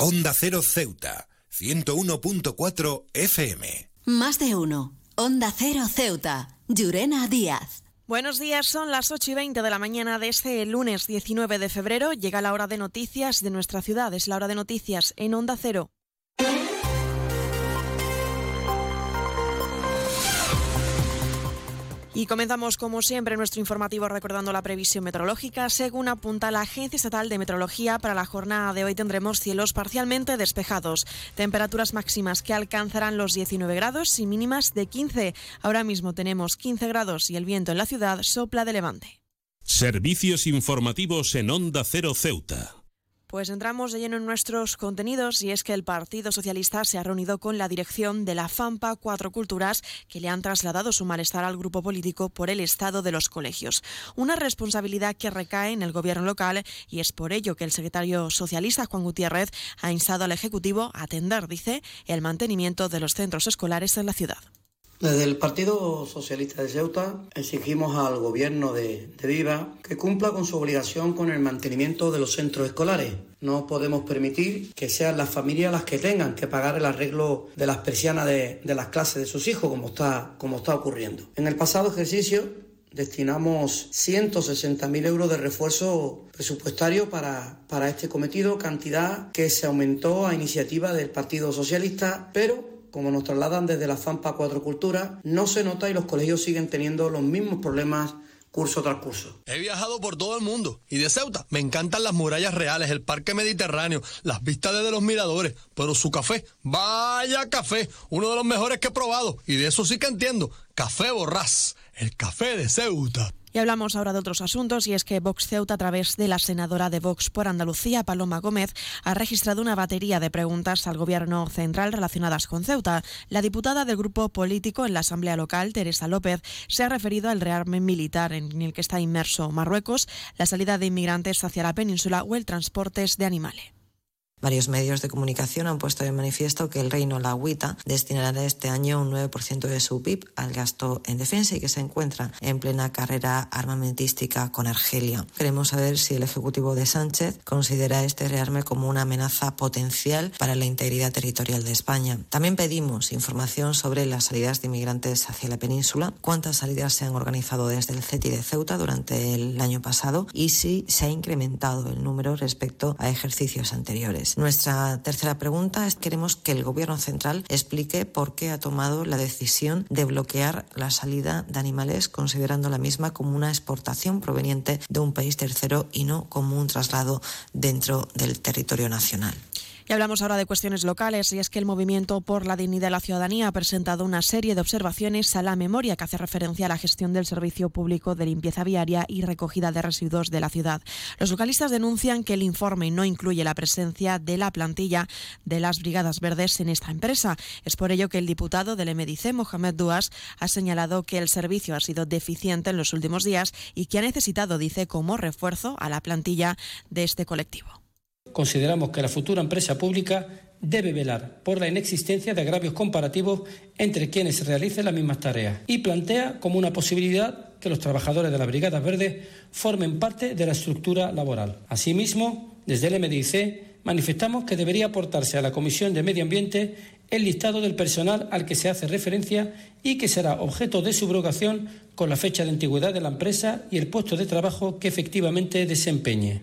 Onda Cero Ceuta, 101.4 FM. Más de uno. Onda Cero Ceuta, Llurena Díaz. Buenos días, son las 8 y 20 de la mañana de este lunes 19 de febrero. Llega la hora de noticias de nuestra ciudad, es la hora de noticias en Onda Cero. Y comenzamos como siempre nuestro informativo recordando la previsión meteorológica. Según apunta la Agencia Estatal de Meteorología, para la jornada de hoy tendremos cielos parcialmente despejados, temperaturas máximas que alcanzarán los 19 grados y mínimas de 15. Ahora mismo tenemos 15 grados y el viento en la ciudad sopla de levante. Servicios informativos en Onda Cero Ceuta. Pues entramos de lleno en nuestros contenidos y es que el Partido Socialista se ha reunido con la dirección de la FAMPA Cuatro Culturas que le han trasladado su malestar al grupo político por el estado de los colegios. Una responsabilidad que recae en el gobierno local y es por ello que el secretario socialista Juan Gutiérrez ha instado al Ejecutivo a atender, dice, el mantenimiento de los centros escolares en la ciudad. Desde el Partido Socialista de Ceuta exigimos al gobierno de, Viva que cumpla con su obligación con el mantenimiento de los centros escolares. No podemos permitir que sean las familias las que tengan que pagar el arreglo de las persianas de, las clases de sus hijos, como está, como está ocurriendo. En el pasado ejercicio destinamos 160.000 euros de refuerzo presupuestario para, para este cometido, cantidad que se aumentó a iniciativa del Partido Socialista, pero como nos trasladan desde la FAMPA Cuatro Culturas, no se nota y los colegios siguen teniendo los mismos problemas curso tras curso. He viajado por todo el mundo y de Ceuta me encantan las murallas reales, el parque mediterráneo, las vistas desde los miradores, pero su café, vaya café, uno de los mejores que he probado y de eso sí que entiendo, café borrás, el café de Ceuta. Y hablamos ahora de otros asuntos y es que Vox Ceuta, a través de la senadora de Vox por Andalucía, Paloma Gómez, ha registrado una batería de preguntas al Gobierno central relacionadas con Ceuta. La diputada del grupo político en la Asamblea Local, Teresa López, se ha referido al rearme militar en el que está inmerso Marruecos, la salida de inmigrantes hacia la península o el transporte de animales. Varios medios de comunicación han puesto de manifiesto que el Reino Lagüita destinará este año un 9% de su PIB al gasto en defensa y que se encuentra en plena carrera armamentística con Argelia. Queremos saber si el Ejecutivo de Sánchez considera este rearme como una amenaza potencial para la integridad territorial de España. También pedimos información sobre las salidas de inmigrantes hacia la península, cuántas salidas se han organizado desde el CETI de Ceuta durante el año pasado y si se ha incrementado el número respecto a ejercicios anteriores. Nuestra tercera pregunta es queremos que el Gobierno central explique por qué ha tomado la decisión de bloquear la salida de animales considerando la misma como una exportación proveniente de un país tercero y no como un traslado dentro del territorio nacional. Y hablamos ahora de cuestiones locales y es que el Movimiento por la Dignidad de la Ciudadanía ha presentado una serie de observaciones a la memoria que hace referencia a la gestión del servicio público de limpieza viaria y recogida de residuos de la ciudad. Los localistas denuncian que el informe no incluye la presencia de la plantilla de las Brigadas Verdes en esta empresa. Es por ello que el diputado del MDC, Mohamed Duas, ha señalado que el servicio ha sido deficiente en los últimos días y que ha necesitado, dice, como refuerzo a la plantilla de este colectivo. Consideramos que la futura empresa pública debe velar por la inexistencia de agravios comparativos entre quienes realicen las mismas tareas y plantea como una posibilidad que los trabajadores de la Brigada Verde formen parte de la estructura laboral. Asimismo, desde el MDIC manifestamos que debería aportarse a la Comisión de Medio Ambiente el listado del personal al que se hace referencia y que será objeto de subrogación con la fecha de antigüedad de la empresa y el puesto de trabajo que efectivamente desempeñe.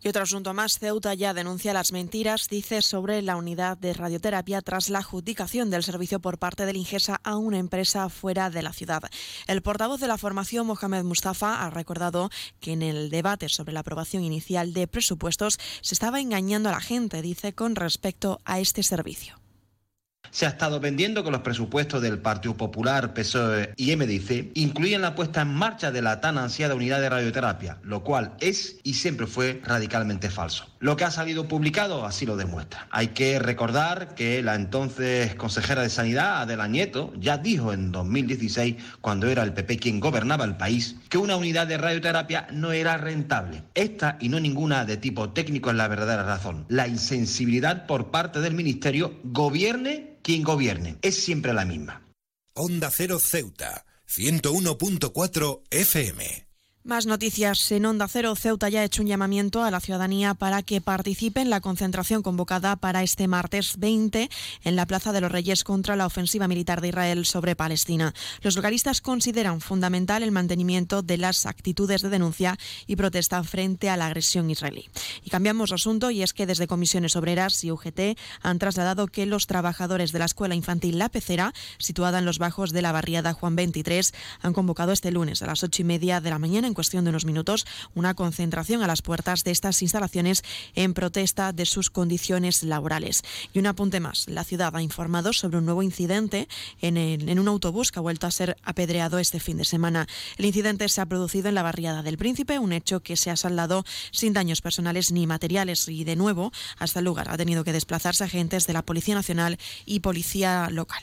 Y otro asunto más, Ceuta ya denuncia las mentiras, dice, sobre la unidad de radioterapia tras la adjudicación del servicio por parte del Ingesa a una empresa fuera de la ciudad. El portavoz de la formación, Mohamed Mustafa, ha recordado que en el debate sobre la aprobación inicial de presupuestos se estaba engañando a la gente, dice, con respecto a este servicio. Se ha estado vendiendo que los presupuestos del Partido Popular, PSOE y MDC incluyen la puesta en marcha de la tan ansiada unidad de radioterapia, lo cual es y siempre fue radicalmente falso. Lo que ha salido publicado así lo demuestra. Hay que recordar que la entonces consejera de Sanidad, Adela Nieto, ya dijo en 2016, cuando era el PP quien gobernaba el país, que una unidad de radioterapia no era rentable. Esta y no ninguna de tipo técnico es la verdadera razón. La insensibilidad por parte del Ministerio, gobierne quien gobierne, es siempre la misma. Onda Cero Ceuta, 101.4 FM. Más noticias. En Onda Cero, Ceuta ya ha hecho un llamamiento a la ciudadanía para que participe en la concentración convocada para este martes 20 en la Plaza de los Reyes contra la ofensiva militar de Israel sobre Palestina. Los localistas consideran fundamental el mantenimiento de las actitudes de denuncia y protesta frente a la agresión israelí. Y cambiamos de asunto y es que desde Comisiones Obreras y UGT han trasladado que los trabajadores de la Escuela Infantil La Pecera, situada en los bajos de la barriada Juan 23, han convocado este lunes a las ocho y media de la mañana en cuestión de unos minutos una concentración a las puertas de estas instalaciones en protesta de sus condiciones laborales. Y un apunte más, la ciudad ha informado sobre un nuevo incidente en, el, en un autobús que ha vuelto a ser apedreado este fin de semana. El incidente se ha producido en la barriada del Príncipe, un hecho que se ha saldado sin daños personales ni materiales y de nuevo hasta el lugar ha tenido que desplazarse agentes de la Policía Nacional y Policía Local.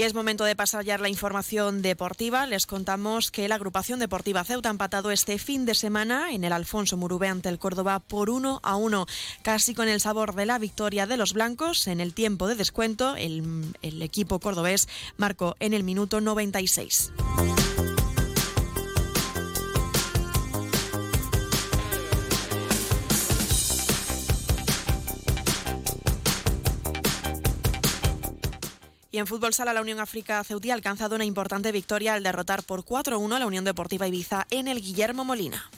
Y es momento de pasar ya la información deportiva. Les contamos que la agrupación deportiva Ceuta ha empatado este fin de semana en el Alfonso Murube ante el Córdoba por 1 a 1, casi con el sabor de la victoria de los blancos. En el tiempo de descuento, el, el equipo cordobés marcó en el minuto 96. En fútbol sala, la Unión África Ceutí ha alcanzado una importante victoria al derrotar por 4-1 a la Unión Deportiva Ibiza en el Guillermo Molina.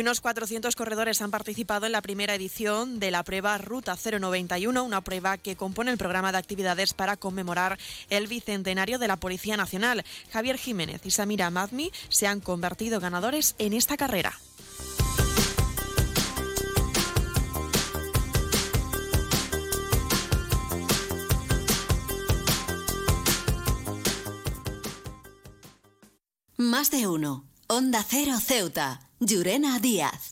Unos 400 corredores han participado en la primera edición de la prueba Ruta 091, una prueba que compone el programa de actividades para conmemorar el bicentenario de la Policía Nacional. Javier Jiménez y Samira Madmi se han convertido ganadores en esta carrera. Más de uno. Onda Cero Ceuta. Llurena Díaz.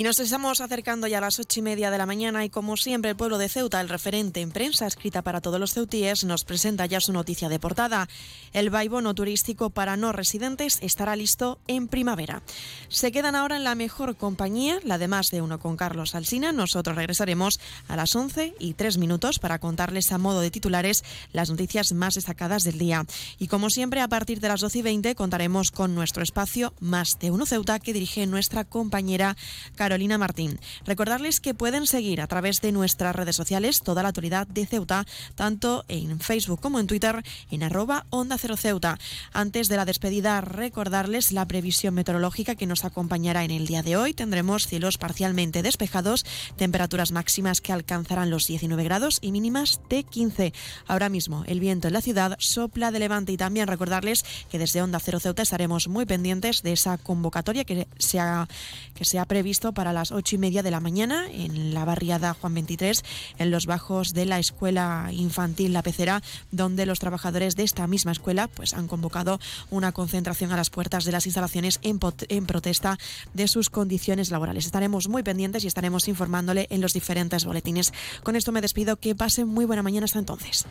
Y nos estamos acercando ya a las ocho y media de la mañana y como siempre el pueblo de Ceuta, el referente en prensa escrita para todos los ceutíes, nos presenta ya su noticia de portada. El vaibono turístico para no residentes estará listo en primavera. Se quedan ahora en la mejor compañía, la de más de uno con Carlos Alsina. Nosotros regresaremos a las once y tres minutos para contarles a modo de titulares las noticias más destacadas del día. Y como siempre, a partir de las doce y veinte contaremos con nuestro espacio Más de uno Ceuta que dirige nuestra compañera Carolina Martín. Recordarles que pueden seguir a través de nuestras redes sociales toda la actualidad de Ceuta, tanto en Facebook como en Twitter, en arroba Onda Cero Ceuta. Antes de la despedida, recordarles la previsión meteorológica que nos acompañará en el día de hoy. Tendremos cielos parcialmente despejados, temperaturas máximas que alcanzarán los 19 grados y mínimas de 15. Ahora mismo el viento en la ciudad sopla de levante y también recordarles que desde Onda Cero Ceuta estaremos muy pendientes de esa convocatoria que se ha, que se ha previsto para las ocho y media de la mañana en la barriada Juan 23, en los bajos de la escuela infantil La Pecera, donde los trabajadores de esta misma escuela pues, han convocado una concentración a las puertas de las instalaciones en, en protesta de sus condiciones laborales. Estaremos muy pendientes y estaremos informándole en los diferentes boletines. Con esto me despido. Que pasen muy buena mañana hasta entonces.